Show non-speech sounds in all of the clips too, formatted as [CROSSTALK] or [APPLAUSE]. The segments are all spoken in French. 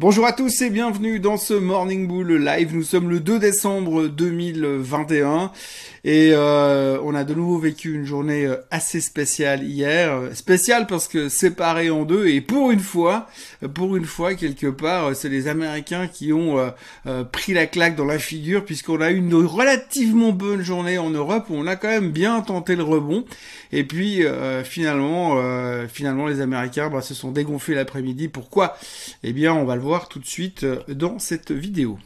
Bonjour à tous et bienvenue dans ce Morning Bull Live. Nous sommes le 2 décembre 2021 et euh, on a de nouveau vécu une journée euh, assez spéciale hier. Spéciale parce que séparée en deux et pour une fois, pour une fois quelque part, c'est les Américains qui ont euh, pris la claque dans la figure puisqu'on a eu une relativement bonne journée en Europe où on a quand même bien tenté le rebond et puis finalement, finalement les Américains bah, se sont dégonflés l'après-midi. Pourquoi? Eh bien, on va le voir tout de suite euh, dans cette vidéo.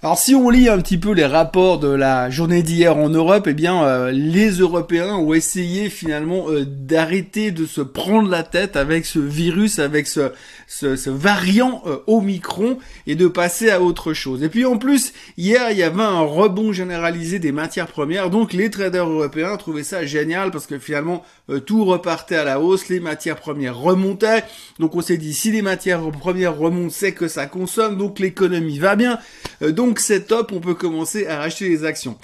Alors si on lit un petit peu les rapports de la journée d'hier en Europe, eh bien euh, les Européens ont essayé finalement euh, d'arrêter de se prendre la tête avec ce virus, avec ce, ce, variant euh, Omicron et de passer à autre chose. Et puis en plus, hier il y avait un rebond généralisé des matières premières, donc les traders européens trouvaient ça génial parce que finalement tout repartait à la hausse, les matières premières remontaient, donc on s'est dit si les matières premières remontent, c'est que ça consomme, donc l'économie va bien. donc donc c'est top, on peut commencer à racheter les actions.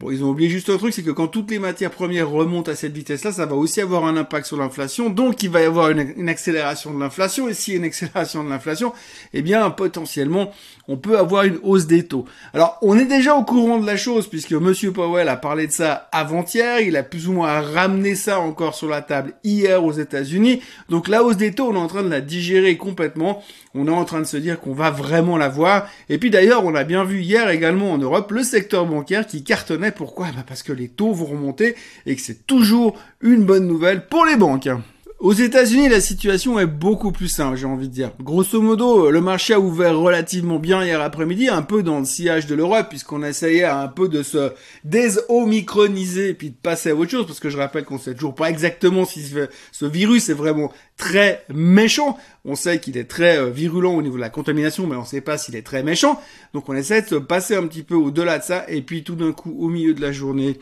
Bon, ils ont oublié juste un truc, c'est que quand toutes les matières premières remontent à cette vitesse-là, ça va aussi avoir un impact sur l'inflation. Donc, il va y avoir une, accélération de l'inflation. Et s'il y a une accélération de l'inflation, eh bien, potentiellement, on peut avoir une hausse des taux. Alors, on est déjà au courant de la chose, puisque Monsieur Powell a parlé de ça avant-hier. Il a plus ou moins ramené ça encore sur la table hier aux États-Unis. Donc, la hausse des taux, on est en train de la digérer complètement. On est en train de se dire qu'on va vraiment la voir. Et puis, d'ailleurs, on a bien vu hier également en Europe le secteur bancaire qui cartonnait pourquoi? Bah Parce que les taux vont remonter et que c'est toujours une bonne nouvelle pour les banques. Aux États-Unis, la situation est beaucoup plus simple, j'ai envie de dire. Grosso modo, le marché a ouvert relativement bien hier après-midi, un peu dans le sillage de l'Europe, puisqu'on essayait un peu de se désomicroniser puis de passer à autre chose, parce que je rappelle qu'on sait toujours pas exactement si ce virus est vraiment très méchant. On sait qu'il est très euh, virulent au niveau de la contamination, mais on sait pas s'il est très méchant. Donc on essaie de se passer un petit peu au-delà de ça, et puis tout d'un coup, au milieu de la journée,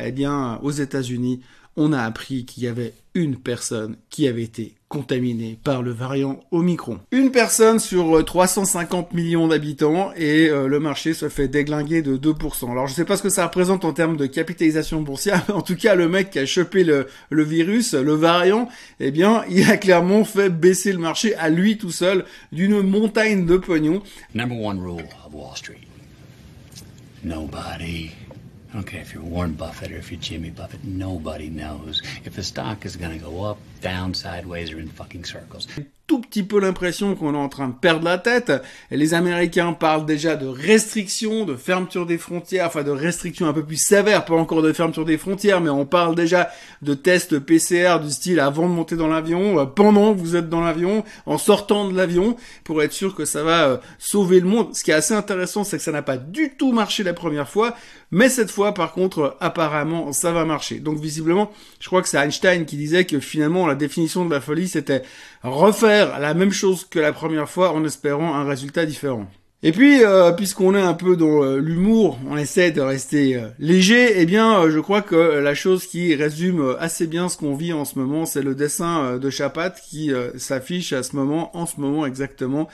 eh bien, aux États-Unis, on a appris qu'il y avait une personne qui avait été contaminée par le variant Omicron. Une personne sur 350 euh, millions d'habitants et euh, le marché se fait déglinguer de 2%. Alors je sais pas ce que ça représente en termes de capitalisation boursière, [LAUGHS] en tout cas le mec qui a chopé le, le virus, le variant, eh bien il a clairement fait baisser le marché à lui tout seul d'une montagne de pognon. Number one rule of Wall Street. Nobody I don't care if you're Warren Buffett or if you're Jimmy Buffett, nobody knows if the stock is going to go up, down, sideways, or in fucking circles. Tout petit peu l'impression qu'on est en train de perdre la tête. Les Américains parlent déjà de restrictions, de fermeture des frontières, enfin de restrictions un peu plus sévères, pas encore de fermeture des frontières, mais on parle déjà de tests PCR du style avant de monter dans l'avion, euh, pendant que vous êtes dans l'avion, en sortant de l'avion, pour être sûr que ça va euh, sauver le monde. Ce qui est assez intéressant, c'est que ça n'a pas du tout marché la première fois, mais cette fois, par contre, apparemment, ça va marcher. Donc visiblement, je crois que c'est Einstein qui disait que finalement, la définition de la folie, c'était refaire la même chose que la première fois en espérant un résultat différent. Et puis, euh, puisqu'on est un peu dans euh, l'humour, on essaie de rester euh, léger, eh bien, je crois que la chose qui résume assez bien ce qu'on vit en ce moment, c'est le dessin de Chapat qui s'affiche à ce moment, en ce moment exactement,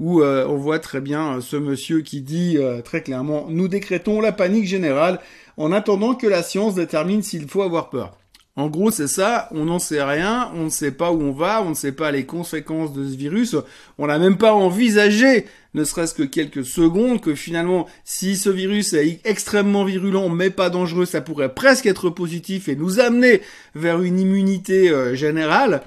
où on voit très bien ce monsieur qui dit très clairement, nous décrétons la panique générale en attendant que la science détermine s'il faut avoir peur. En gros, c'est ça, on n'en sait rien, on ne sait pas où on va, on ne sait pas les conséquences de ce virus, on n'a même pas envisagé, ne serait-ce que quelques secondes, que finalement, si ce virus est extrêmement virulent mais pas dangereux, ça pourrait presque être positif et nous amener vers une immunité euh, générale.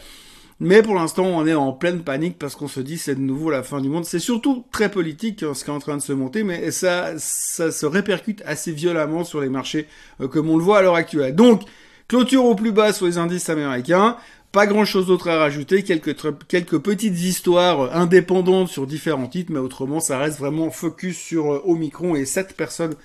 Mais pour l'instant, on est en pleine panique parce qu'on se dit c'est de nouveau la fin du monde. C'est surtout très politique hein, ce qui est en train de se monter, mais ça, ça se répercute assez violemment sur les marchés euh, comme on le voit à l'heure actuelle. Donc, Clôture au plus bas sur les indices américains. Pas grand chose d'autre à rajouter, quelques, quelques petites histoires indépendantes sur différents titres, mais autrement ça reste vraiment focus sur euh, Omicron et cette personne,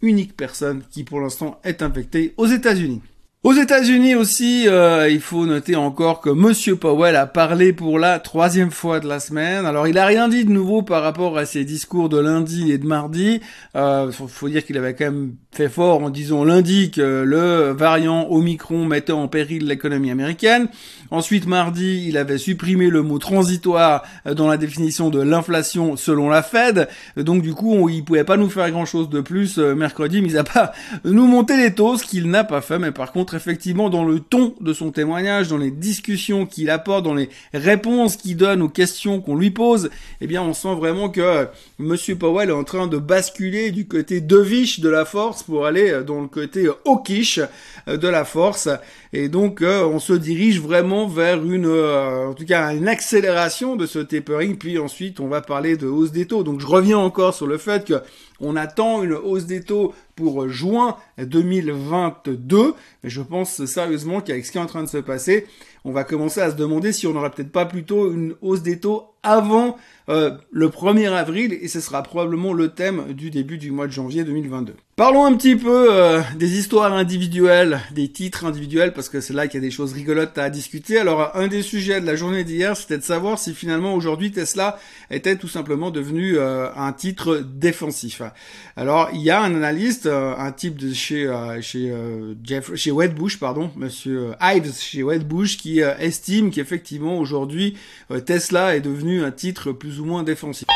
unique personne qui pour l'instant est infectée aux États-Unis. Aux États-Unis aussi, euh, il faut noter encore que Monsieur Powell a parlé pour la troisième fois de la semaine. Alors, il a rien dit de nouveau par rapport à ses discours de lundi et de mardi. Euh, faut, dire qu'il avait quand même fait fort en disant lundi que le variant Omicron mettait en péril l'économie américaine. Ensuite, mardi, il avait supprimé le mot transitoire dans la définition de l'inflation selon la Fed. Donc du coup, il pouvait pas nous faire grand chose de plus euh, mercredi, mis à pas nous monter les taux, ce qu'il n'a pas fait. Mais par contre, effectivement, dans le ton de son témoignage, dans les discussions qu'il apporte, dans les réponses qu'il donne aux questions qu'on lui pose, eh bien, on sent vraiment que Monsieur Powell est en train de basculer du côté deviche de la force pour aller dans le côté hawkish de la force. Et donc, euh, on se dirige vraiment vers une, euh, en tout cas, une accélération de ce tapering. Puis ensuite, on va parler de hausse des taux. Donc, je reviens encore sur le fait que on attend une hausse des taux pour juin 2022. Mais je pense sérieusement qu'avec ce qui est en train de se passer, on va commencer à se demander si on n'aurait peut-être pas plutôt une hausse des taux avant euh, le 1er avril et ce sera probablement le thème du début du mois de janvier 2022. Parlons un petit peu euh, des histoires individuelles, des titres individuels, parce que c'est là qu'il y a des choses rigolotes à discuter. Alors, un des sujets de la journée d'hier, c'était de savoir si finalement aujourd'hui Tesla était tout simplement devenu euh, un titre défensif. Alors, il y a un analyste, euh, un type de chez chez Jeff, chez Wedbush, pardon, Monsieur Ives chez Wedbush, qui estime qu'effectivement aujourd'hui Tesla est devenu un titre plus ou moins défensif.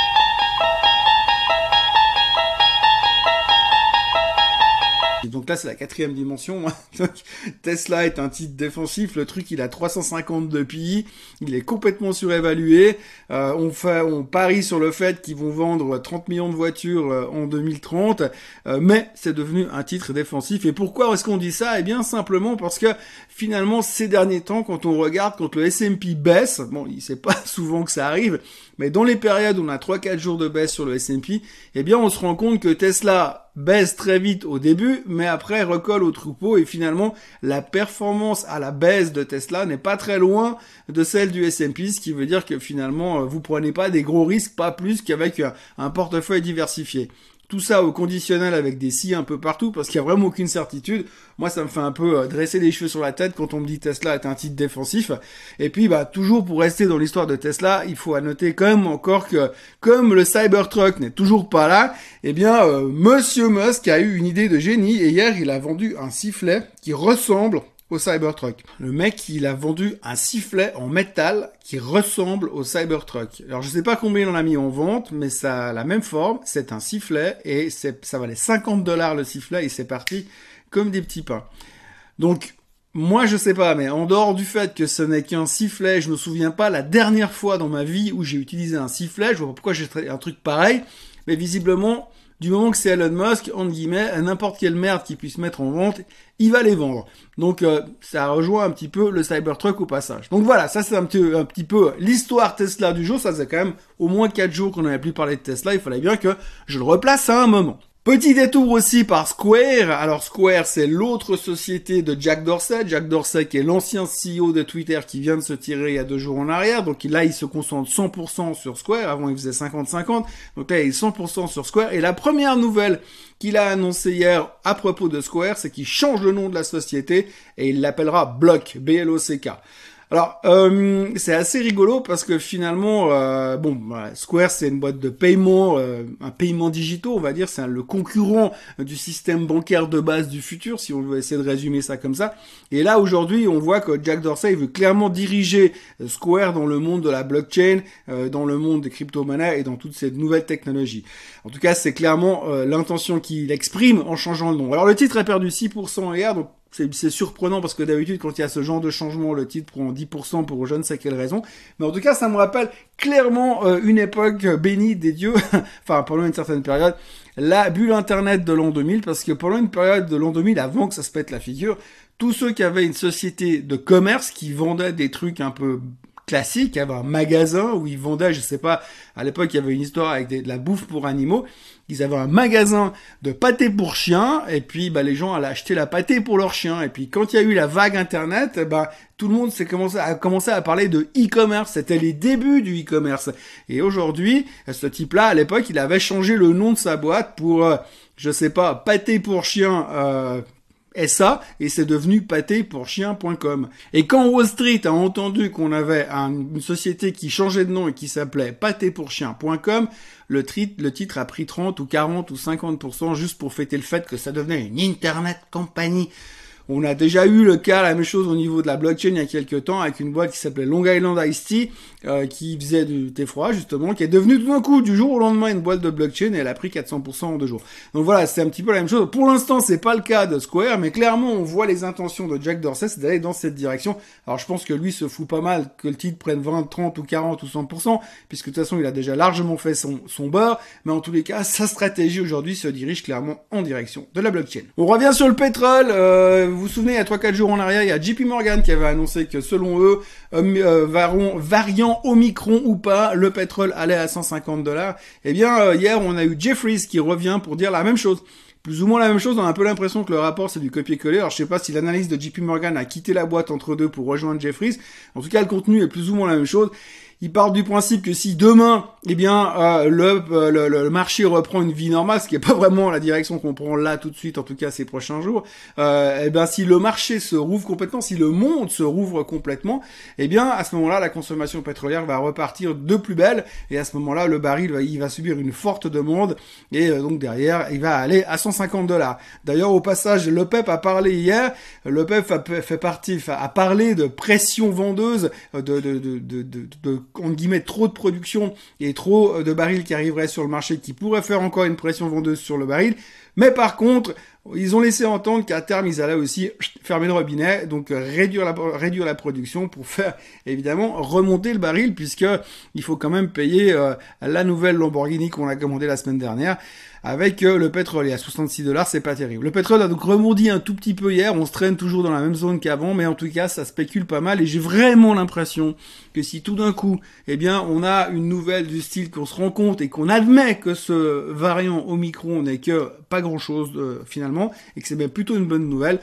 Donc là, c'est la quatrième dimension. [LAUGHS] Tesla est un titre défensif. Le truc, il a 350 de PI. Il est complètement surévalué. Euh, on fait, on parie sur le fait qu'ils vont vendre 30 millions de voitures euh, en 2030. Euh, mais c'est devenu un titre défensif. Et pourquoi est-ce qu'on dit ça? Eh bien, simplement parce que finalement, ces derniers temps, quand on regarde, quand le S&P baisse, bon, il sait pas [LAUGHS] souvent que ça arrive, mais dans les périodes où on a 3-4 jours de baisse sur le S&P, eh bien on se rend compte que Tesla baisse très vite au début, mais après recolle au troupeau et finalement la performance à la baisse de Tesla n'est pas très loin de celle du S&P, ce qui veut dire que finalement vous prenez pas des gros risques, pas plus qu'avec un portefeuille diversifié tout ça au conditionnel avec des si un peu partout parce qu'il y a vraiment aucune certitude. Moi, ça me fait un peu euh, dresser les cheveux sur la tête quand on me dit Tesla est un titre défensif. Et puis, bah, toujours pour rester dans l'histoire de Tesla, il faut noter quand même encore que comme le Cybertruck n'est toujours pas là, eh bien, euh, Monsieur Musk a eu une idée de génie et hier, il a vendu un sifflet qui ressemble au Cybertruck. Le mec, il a vendu un sifflet en métal qui ressemble au Cybertruck. Alors je sais pas combien il en a mis en vente, mais ça a la même forme. C'est un sifflet et ça valait 50 dollars le sifflet et c'est parti comme des petits pains. Donc moi je sais pas, mais en dehors du fait que ce n'est qu'un sifflet, je me souviens pas la dernière fois dans ma vie où j'ai utilisé un sifflet. Je vois pourquoi j'ai un truc pareil, mais visiblement du moment que c'est Elon Musk, entre guillemets, n'importe quelle merde qu'il puisse mettre en vente, il va les vendre. Donc euh, ça rejoint un petit peu le Cybertruck au passage. Donc voilà, ça c'est un petit, un petit peu l'histoire Tesla du jour. Ça c'est quand même au moins 4 jours qu'on n'avait plus parlé de Tesla. Il fallait bien que je le replace à un moment. Petit détour aussi par Square. Alors Square, c'est l'autre société de Jack Dorsey. Jack Dorsey qui est l'ancien CEO de Twitter qui vient de se tirer il y a deux jours en arrière. Donc là, il se concentre 100% sur Square. Avant, il faisait 50-50. Donc là, il est 100% sur Square. Et la première nouvelle qu'il a annoncée hier à propos de Square, c'est qu'il change le nom de la société et il l'appellera Block, B-L-O-C-K. Alors, euh, c'est assez rigolo parce que finalement, euh, bon, Square c'est une boîte de paiement, euh, un paiement digital, on va dire, c'est le concurrent du système bancaire de base du futur, si on veut essayer de résumer ça comme ça. Et là, aujourd'hui, on voit que Jack Dorsey veut clairement diriger Square dans le monde de la blockchain, dans le monde des crypto-monnaies et dans toutes ces nouvelles technologies. En tout cas, c'est clairement l'intention qu'il exprime en changeant le nom. Alors, le titre a perdu 6% hier, donc c'est surprenant parce que d'habitude, quand il y a ce genre de changement, le titre prend 10% pour je ne sais quelle raison. Mais en tout cas, ça me rappelle clairement euh, une époque bénie des dieux, [LAUGHS] enfin pendant une certaine période, la bulle Internet de l'an 2000, parce que pendant une période de l'an 2000, avant que ça se pète la figure, tous ceux qui avaient une société de commerce qui vendait des trucs un peu classiques, avaient un magasin où ils vendaient, je sais pas, à l'époque il y avait une histoire avec de la bouffe pour animaux, ils avaient un magasin de pâté pour chiens, et puis bah, les gens allaient acheter la pâté pour leurs chiens. Et puis quand il y a eu la vague internet, bah, tout le monde s'est commencé à commencer à parler de e-commerce. C'était les débuts du e-commerce. Et aujourd'hui, ce type-là, à l'époque, il avait changé le nom de sa boîte pour, euh, je sais pas, pâté pour chiens. Euh, SA et c'est devenu pâtépourchien.com. Et quand Wall Street a entendu qu'on avait une société qui changeait de nom et qui s'appelait pâtépourchien.com, le, le titre a pris 30 ou 40 ou 50% juste pour fêter le fait que ça devenait une Internet compagnie. On a déjà eu le cas, la même chose au niveau de la blockchain il y a quelques temps avec une boîte qui s'appelait Long Island Ice Tea, euh, qui faisait du thé justement, qui est devenue tout d'un coup du jour au lendemain une boîte de blockchain et elle a pris 400% en deux jours. Donc voilà, c'est un petit peu la même chose. Pour l'instant, c'est pas le cas de Square, mais clairement on voit les intentions de Jack Dorsey, d'aller dans cette direction. Alors je pense que lui se fout pas mal que le titre prenne 20, 30 ou 40 ou 100%, puisque de toute façon il a déjà largement fait son, son beurre, mais en tous les cas, sa stratégie aujourd'hui se dirige clairement en direction de la blockchain. On revient sur le pétrole, euh, vous souvenez, il y a 3-4 jours en arrière, il y a JP Morgan qui avait annoncé que selon eux, euh, euh variant Omicron ou pas, le pétrole allait à 150 dollars. Eh bien, euh, hier, on a eu Jeffries qui revient pour dire la même chose plus ou moins la même chose, on a un peu l'impression que le rapport c'est du copier-coller. Alors je sais pas si l'analyse de JP Morgan a quitté la boîte entre deux pour rejoindre Jeffries. En tout cas, le contenu est plus ou moins la même chose il part du principe que si demain, eh bien, euh, euh, le, le, marché reprend une vie normale, ce qui est pas vraiment la direction qu'on prend là tout de suite, en tout cas ces prochains jours, euh, eh bien, si le marché se rouvre complètement, si le monde se rouvre complètement, eh bien, à ce moment-là, la consommation pétrolière va repartir de plus belle, et à ce moment-là, le baril, il va subir une forte demande, et donc derrière, il va aller à 150 dollars. D'ailleurs, au passage, le PEP a parlé hier, le PEP a fait partie, a parlé de pression vendeuse, de, de, de, de, de en guillemets trop de production et trop euh, de barils qui arriveraient sur le marché qui pourraient faire encore une pression vendeuse sur le baril. Mais par contre, ils ont laissé entendre qu'à terme, ils allaient aussi fermer le robinet, donc euh, réduire la, production pour faire évidemment remonter le baril, puisque il faut quand même payer euh, la nouvelle Lamborghini qu'on a commandée la semaine dernière avec euh, le pétrole. Et à 66 dollars, c'est pas terrible. Le pétrole a donc rebondi un tout petit peu hier. On se traîne toujours dans la même zone qu'avant, mais en tout cas, ça spécule pas mal. Et j'ai vraiment l'impression que si tout d'un coup, eh bien, on a une nouvelle du style qu'on se rend compte et qu'on admet que ce variant Omicron n'est que pas grand chose finalement, et que c'est même plutôt une bonne nouvelle.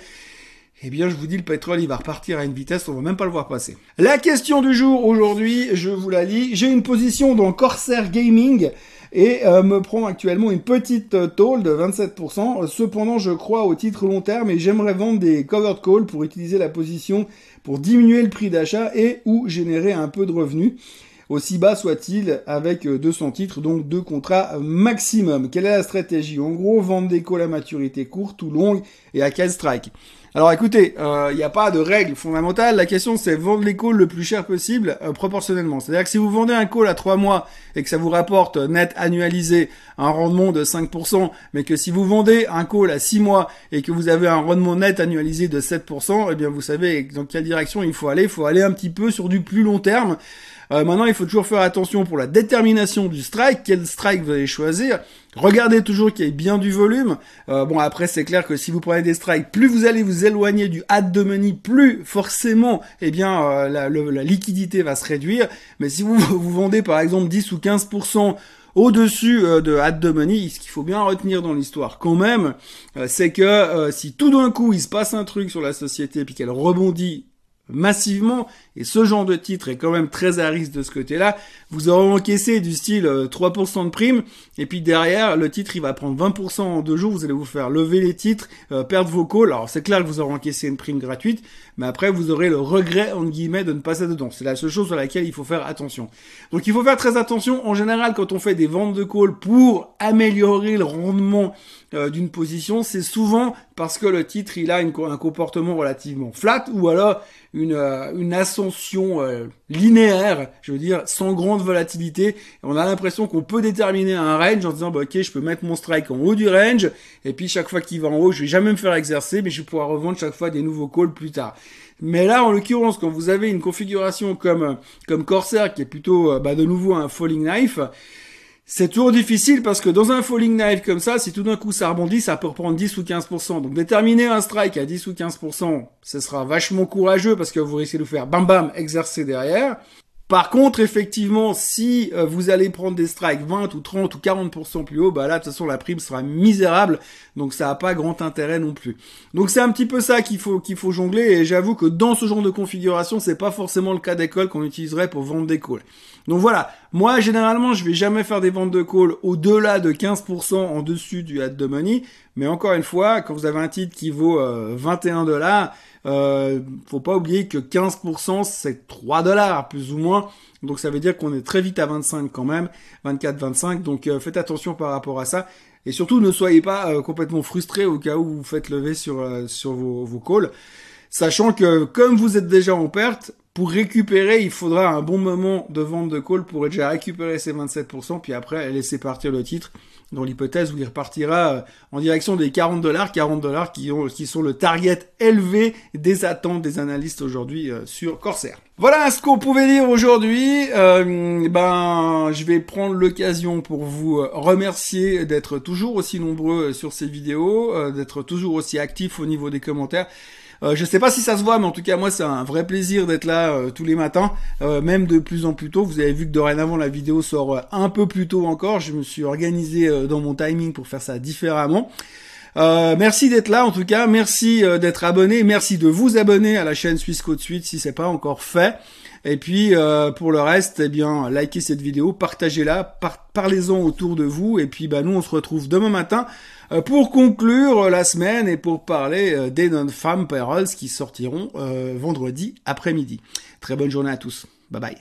Eh bien, je vous dis, le pétrole, il va repartir à une vitesse, on va même pas le voir passer. La question du jour aujourd'hui, je vous la lis. J'ai une position dans Corsair Gaming et euh, me prend actuellement une petite euh, tôle de 27%. Cependant, je crois au titre long terme et j'aimerais vendre des covered calls pour utiliser la position pour diminuer le prix d'achat et ou générer un peu de revenus aussi bas soit-il, avec 200 euh, titres, donc deux contrats maximum. Quelle est la stratégie? En gros, vendre des calls à maturité courte ou longue et à quel strike alors écoutez, il euh, n'y a pas de règle fondamentale. La question c'est vendre les calls le plus cher possible euh, proportionnellement. C'est-à-dire que si vous vendez un call à 3 mois et que ça vous rapporte net annualisé un rendement de 5%, mais que si vous vendez un call à 6 mois et que vous avez un rendement net annualisé de 7%, eh bien vous savez dans quelle direction il faut aller. Il faut aller un petit peu sur du plus long terme. Euh, maintenant, il faut toujours faire attention pour la détermination du strike. Quel strike vous allez choisir? Regardez toujours qu'il y ait bien du volume. Euh, bon, après, c'est clair que si vous prenez des strikes, plus vous allez vous éloigner du hat de money, plus forcément, eh bien, euh, la, la, liquidité va se réduire. Mais si vous, [LAUGHS] vous vendez, par exemple, 10 ou 15% au-dessus de hat de money, ce qu'il faut bien retenir dans l'histoire quand même, c'est que si tout d'un coup il se passe un truc sur la société puis qu'elle rebondit massivement, et ce genre de titre est quand même très à risque de ce côté-là, vous aurez encaissé du style 3% euh, de prime, et puis derrière, le titre il va prendre 20% en deux jours, vous allez vous faire lever les titres, euh, perdre vos calls, alors c'est clair que vous aurez encaissé une prime gratuite, mais après vous aurez le regret, entre guillemets, de ne pas être dedans. C'est la seule chose sur laquelle il faut faire attention. Donc il faut faire très attention, en général, quand on fait des ventes de calls pour améliorer le rendement euh, d'une position, c'est souvent parce que le titre il a un comportement relativement flat, ou alors une, euh, une ascension euh, linéaire, je veux dire, sans grande volatilité. on a l'impression qu'on peut déterminer un range en disant, bah, ok, je peux mettre mon strike en haut du range, et puis chaque fois qu'il va en haut, je vais jamais me faire exercer, mais je vais pouvoir revendre chaque fois des nouveaux calls plus tard. Mais là, en l'occurrence, quand vous avez une configuration comme comme Corsair, qui est plutôt, euh, bah, de nouveau un falling knife, c'est toujours difficile parce que dans un falling knife comme ça, si tout d'un coup ça rebondit, ça peut reprendre 10 ou 15%. Donc déterminer un strike à 10 ou 15%, ce sera vachement courageux parce que vous risquez de vous faire bam bam exercer derrière. Par contre, effectivement, si euh, vous allez prendre des strikes 20 ou 30 ou 40% plus haut, bah là, de toute façon, la prime sera misérable, donc ça n'a pas grand intérêt non plus. Donc c'est un petit peu ça qu'il faut qu'il faut jongler, et j'avoue que dans ce genre de configuration, c'est pas forcément le cas d'école qu'on utiliserait pour vendre des calls. Donc voilà, Moi, généralement, je vais jamais faire des ventes de call au-delà de 15% en dessus du at de money. Mais encore une fois, quand vous avez un titre qui vaut 21 dollars, euh, faut pas oublier que 15% c'est 3 dollars plus ou moins. Donc ça veut dire qu'on est très vite à 25 quand même, 24, 25. Donc euh, faites attention par rapport à ça. Et surtout ne soyez pas euh, complètement frustré au cas où vous faites lever sur euh, sur vos, vos calls, sachant que comme vous êtes déjà en perte, pour récupérer, il faudra un bon moment de vente de call pour déjà récupérer ces 27%, puis après laisser partir le titre dans l'hypothèse où il repartira euh, en direction des 40 dollars, 40 dollars qui, qui sont le target élevé des attentes des analystes aujourd'hui euh, sur Corsair. Voilà ce qu'on pouvait dire aujourd'hui. Euh, ben, je vais prendre l'occasion pour vous remercier d'être toujours aussi nombreux sur ces vidéos, d'être toujours aussi actifs au niveau des commentaires. Euh, je sais pas si ça se voit, mais en tout cas moi c'est un vrai plaisir d'être là euh, tous les matins, euh, même de plus en plus tôt. Vous avez vu que dorénavant la vidéo sort un peu plus tôt encore. Je me suis organisé dans mon timing pour faire ça différemment. Merci d'être là en tout cas, merci d'être abonné, merci de vous abonner à la chaîne Suisse Code Suite si c'est pas encore fait. Et puis pour le reste, eh bien likez cette vidéo, partagez-la, parlez-en autour de vous. Et puis bah nous on se retrouve demain matin euh, pour conclure la semaine et pour parler euh, des non-femmes Perils qui sortiront euh, vendredi après-midi. Très bonne journée à tous. Bye bye.